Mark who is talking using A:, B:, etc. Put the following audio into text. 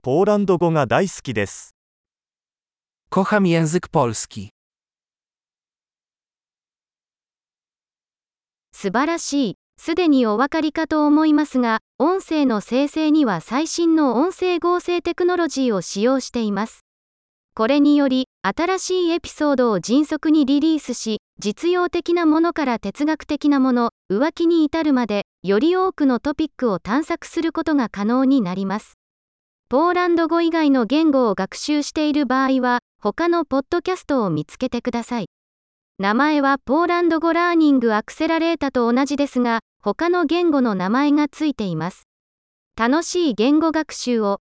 A: ポーランド語が大好きです。
B: Kocham język polski.
C: 素晴らしい。すでにお分かりかと思いますが、音声の生成には最新の音声合成テクノロジーを使用しています。これにより、新しいエピソードを迅速にリリースし、実用的なものから哲学的なもの、浮気に至るまで、より多くのトピックを探索することが可能になります。ポーランド語以外の言語を学習している場合は、他のポッドキャストを見つけてください。名前はポーランド語ラーニングアクセラレータと同じですが、他の言語の名前がついています。楽しい言語学習を。